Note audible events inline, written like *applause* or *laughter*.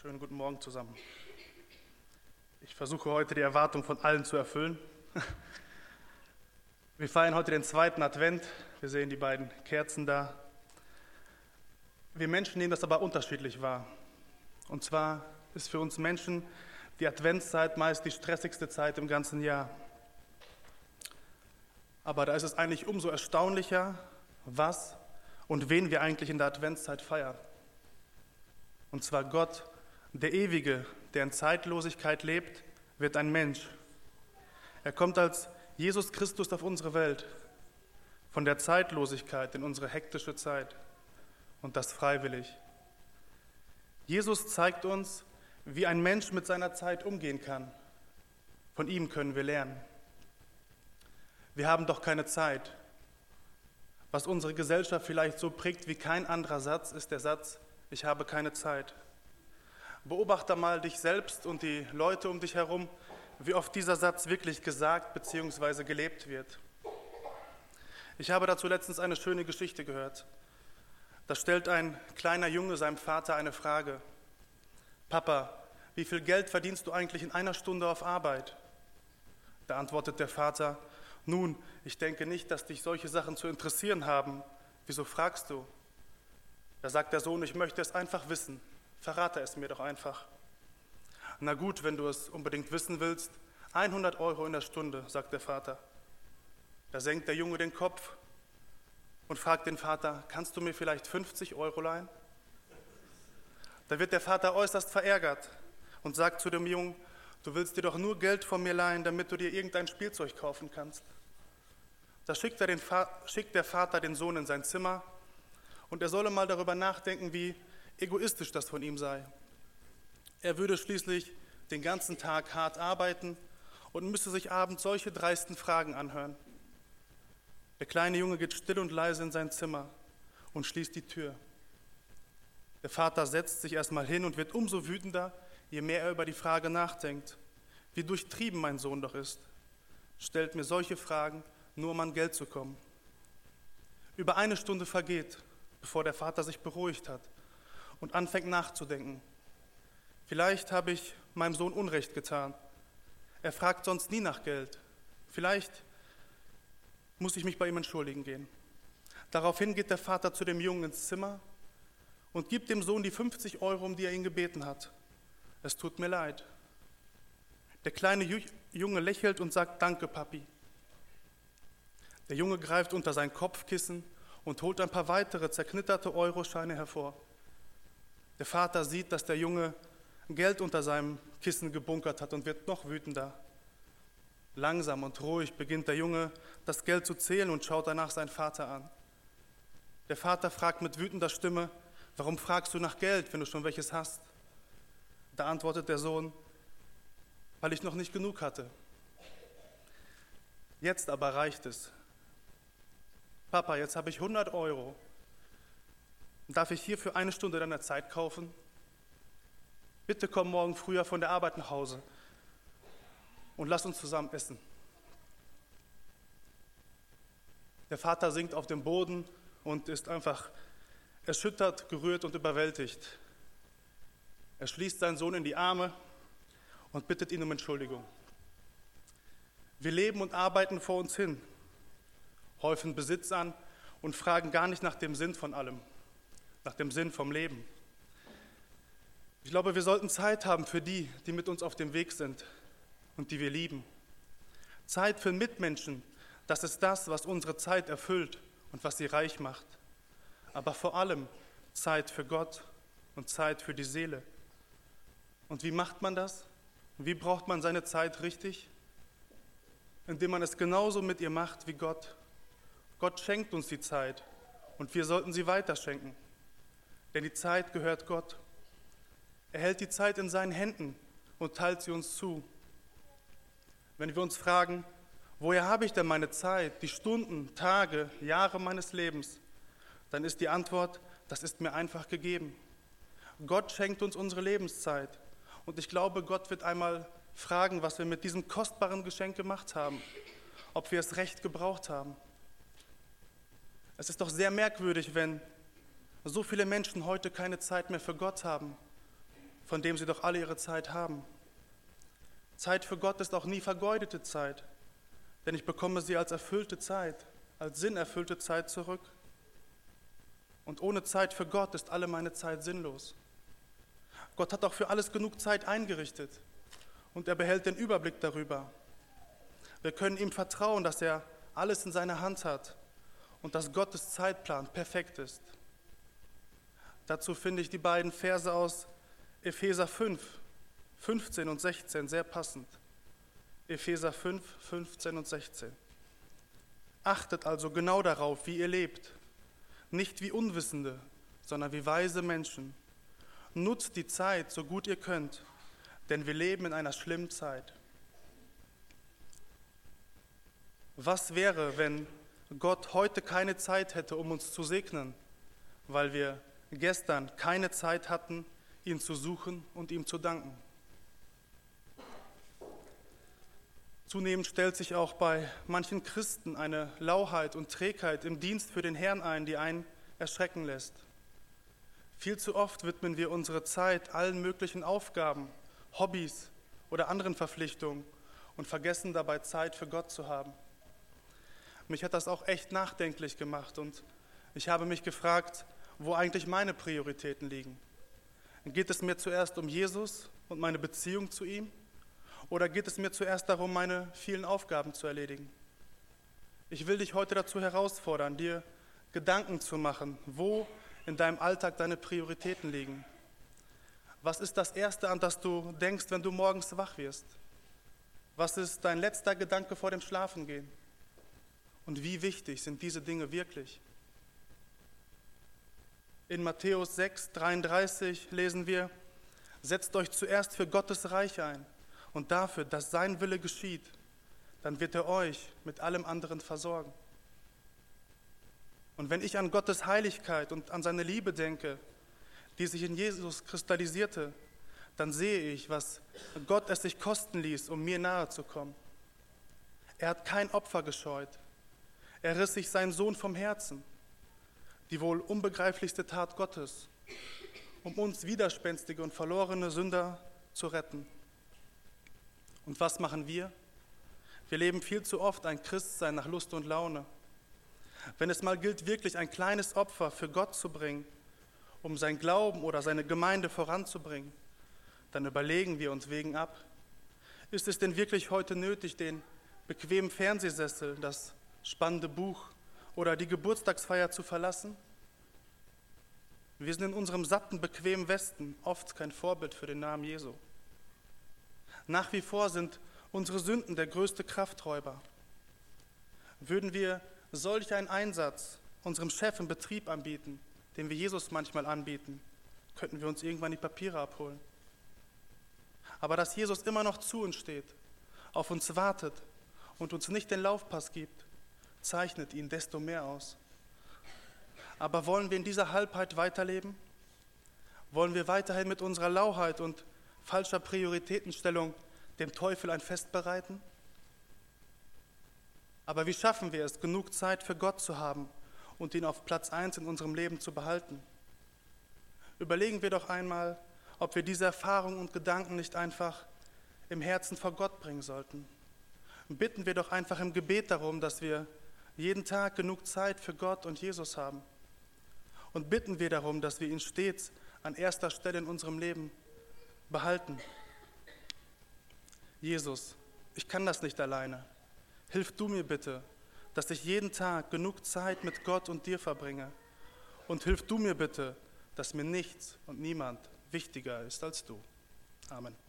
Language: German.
Schönen guten Morgen zusammen. Ich versuche heute die Erwartung von allen zu erfüllen. *laughs* Wir feiern heute den zweiten Advent. Wir sehen die beiden Kerzen da. Wir Menschen nehmen das aber unterschiedlich wahr. Und zwar ist für uns Menschen die Adventszeit meist die stressigste Zeit im ganzen Jahr. Aber da ist es eigentlich umso erstaunlicher, was und wen wir eigentlich in der Adventszeit feiern. Und zwar Gott, der Ewige, der in Zeitlosigkeit lebt, wird ein Mensch. Er kommt als Jesus Christus auf unsere Welt, von der Zeitlosigkeit in unsere hektische Zeit und das freiwillig. Jesus zeigt uns, wie ein Mensch mit seiner Zeit umgehen kann. Von ihm können wir lernen. Wir haben doch keine Zeit. Was unsere Gesellschaft vielleicht so prägt wie kein anderer Satz, ist der Satz, ich habe keine Zeit. Beobachte mal dich selbst und die Leute um dich herum, wie oft dieser Satz wirklich gesagt bzw. gelebt wird. Ich habe dazu letztens eine schöne Geschichte gehört. Da stellt ein kleiner Junge seinem Vater eine Frage. Papa, wie viel Geld verdienst du eigentlich in einer Stunde auf Arbeit? Da antwortet der Vater, nun, ich denke nicht, dass dich solche Sachen zu interessieren haben. Wieso fragst du? Da sagt der Sohn, ich möchte es einfach wissen. Verrate es mir doch einfach. Na gut, wenn du es unbedingt wissen willst, 100 Euro in der Stunde, sagt der Vater. Da senkt der Junge den Kopf und fragt den Vater, kannst du mir vielleicht 50 Euro leihen? Da wird der Vater äußerst verärgert und sagt zu dem Jungen, du willst dir doch nur Geld von mir leihen, damit du dir irgendein Spielzeug kaufen kannst. Da schickt, schickt der Vater den Sohn in sein Zimmer und er solle mal darüber nachdenken, wie egoistisch das von ihm sei. Er würde schließlich den ganzen Tag hart arbeiten und müsste sich abends solche dreisten Fragen anhören. Der kleine Junge geht still und leise in sein Zimmer und schließt die Tür. Der Vater setzt sich erstmal hin und wird umso wütender, je mehr er über die Frage nachdenkt. Wie durchtrieben mein Sohn doch ist, stellt mir solche Fragen, nur um an Geld zu kommen. Über eine Stunde vergeht, bevor der Vater sich beruhigt hat und anfängt nachzudenken. Vielleicht habe ich meinem Sohn Unrecht getan. Er fragt sonst nie nach Geld. Vielleicht muss ich mich bei ihm entschuldigen gehen. Daraufhin geht der Vater zu dem Jungen ins Zimmer und gibt dem Sohn die 50 Euro, um die er ihn gebeten hat. Es tut mir leid. Der kleine Junge lächelt und sagt, danke, Papi. Der Junge greift unter sein Kopfkissen und holt ein paar weitere zerknitterte Euroscheine hervor. Der Vater sieht, dass der Junge Geld unter seinem Kissen gebunkert hat und wird noch wütender. Langsam und ruhig beginnt der Junge das Geld zu zählen und schaut danach seinen Vater an. Der Vater fragt mit wütender Stimme, warum fragst du nach Geld, wenn du schon welches hast? Da antwortet der Sohn, weil ich noch nicht genug hatte. Jetzt aber reicht es. Papa, jetzt habe ich 100 Euro. Darf ich hier für eine Stunde deiner Zeit kaufen? Bitte komm morgen früher von der Arbeit nach Hause und lass uns zusammen essen. Der Vater sinkt auf dem Boden und ist einfach erschüttert, gerührt und überwältigt. Er schließt seinen Sohn in die Arme und bittet ihn um Entschuldigung. Wir leben und arbeiten vor uns hin häufen Besitz an und fragen gar nicht nach dem Sinn von allem, nach dem Sinn vom Leben. Ich glaube, wir sollten Zeit haben für die, die mit uns auf dem Weg sind und die wir lieben. Zeit für Mitmenschen, das ist das, was unsere Zeit erfüllt und was sie reich macht. Aber vor allem Zeit für Gott und Zeit für die Seele. Und wie macht man das? Wie braucht man seine Zeit richtig? Indem man es genauso mit ihr macht wie Gott Gott schenkt uns die Zeit und wir sollten sie weiterschenken. Denn die Zeit gehört Gott. Er hält die Zeit in seinen Händen und teilt sie uns zu. Wenn wir uns fragen, woher habe ich denn meine Zeit, die Stunden, Tage, Jahre meines Lebens, dann ist die Antwort, das ist mir einfach gegeben. Gott schenkt uns unsere Lebenszeit. Und ich glaube, Gott wird einmal fragen, was wir mit diesem kostbaren Geschenk gemacht haben, ob wir es recht gebraucht haben. Es ist doch sehr merkwürdig, wenn so viele Menschen heute keine Zeit mehr für Gott haben, von dem sie doch alle ihre Zeit haben. Zeit für Gott ist auch nie vergeudete Zeit, denn ich bekomme sie als erfüllte Zeit, als sinnerfüllte Zeit zurück. Und ohne Zeit für Gott ist alle meine Zeit sinnlos. Gott hat auch für alles genug Zeit eingerichtet und er behält den Überblick darüber. Wir können ihm vertrauen, dass er alles in seiner Hand hat und dass Gottes Zeitplan perfekt ist. Dazu finde ich die beiden Verse aus Epheser 5, 15 und 16 sehr passend. Epheser 5, 15 und 16. Achtet also genau darauf, wie ihr lebt nicht wie Unwissende, sondern wie weise Menschen. Nutzt die Zeit so gut ihr könnt, denn wir leben in einer schlimmen Zeit. Was wäre, wenn Gott heute keine Zeit hätte, um uns zu segnen, weil wir gestern keine Zeit hatten, ihn zu suchen und ihm zu danken? Zunehmend stellt sich auch bei manchen Christen eine Lauheit und Trägheit im Dienst für den Herrn ein, die einen erschrecken lässt. Viel zu oft widmen wir unsere Zeit allen möglichen Aufgaben, Hobbys oder anderen Verpflichtungen und vergessen dabei Zeit für Gott zu haben. Mich hat das auch echt nachdenklich gemacht und ich habe mich gefragt, wo eigentlich meine Prioritäten liegen. Geht es mir zuerst um Jesus und meine Beziehung zu ihm? Oder geht es mir zuerst darum, meine vielen Aufgaben zu erledigen? Ich will dich heute dazu herausfordern, dir Gedanken zu machen, wo in deinem Alltag deine Prioritäten liegen. Was ist das Erste, an das du denkst, wenn du morgens wach wirst? Was ist dein letzter Gedanke vor dem Schlafengehen? Und wie wichtig sind diese Dinge wirklich? In Matthäus 6, 33 lesen wir, setzt euch zuerst für Gottes Reich ein und dafür, dass sein Wille geschieht, dann wird er euch mit allem anderen versorgen. Und wenn ich an Gottes Heiligkeit und an seine Liebe denke, die sich in Jesus kristallisierte, dann sehe ich, was Gott es sich kosten ließ, um mir nahe zu kommen. Er hat kein Opfer gescheut. Er riss sich seinen Sohn vom Herzen, die wohl unbegreiflichste Tat Gottes, um uns widerspenstige und verlorene Sünder zu retten. Und was machen wir? Wir leben viel zu oft ein Christsein nach Lust und Laune. Wenn es mal gilt, wirklich ein kleines Opfer für Gott zu bringen, um sein Glauben oder seine Gemeinde voranzubringen, dann überlegen wir uns wegen ab. Ist es denn wirklich heute nötig, den bequemen Fernsehsessel, das spannende Buch oder die Geburtstagsfeier zu verlassen? Wir sind in unserem satten, bequemen Westen oft kein Vorbild für den Namen Jesu. Nach wie vor sind unsere Sünden der größte Krafträuber. Würden wir solch einen Einsatz unserem Chef im Betrieb anbieten, den wir Jesus manchmal anbieten, könnten wir uns irgendwann die Papiere abholen. Aber dass Jesus immer noch zu uns steht, auf uns wartet und uns nicht den Laufpass gibt, zeichnet ihn desto mehr aus. Aber wollen wir in dieser Halbheit weiterleben? Wollen wir weiterhin mit unserer Lauheit und falscher Prioritätenstellung dem Teufel ein Fest bereiten? Aber wie schaffen wir es, genug Zeit für Gott zu haben und ihn auf Platz 1 in unserem Leben zu behalten? Überlegen wir doch einmal, ob wir diese Erfahrungen und Gedanken nicht einfach im Herzen vor Gott bringen sollten. bitten wir doch einfach im Gebet darum, dass wir jeden Tag genug Zeit für Gott und Jesus haben. Und bitten wir darum, dass wir ihn stets an erster Stelle in unserem Leben behalten. Jesus, ich kann das nicht alleine. Hilf du mir bitte, dass ich jeden Tag genug Zeit mit Gott und dir verbringe. Und hilf du mir bitte, dass mir nichts und niemand wichtiger ist als du. Amen.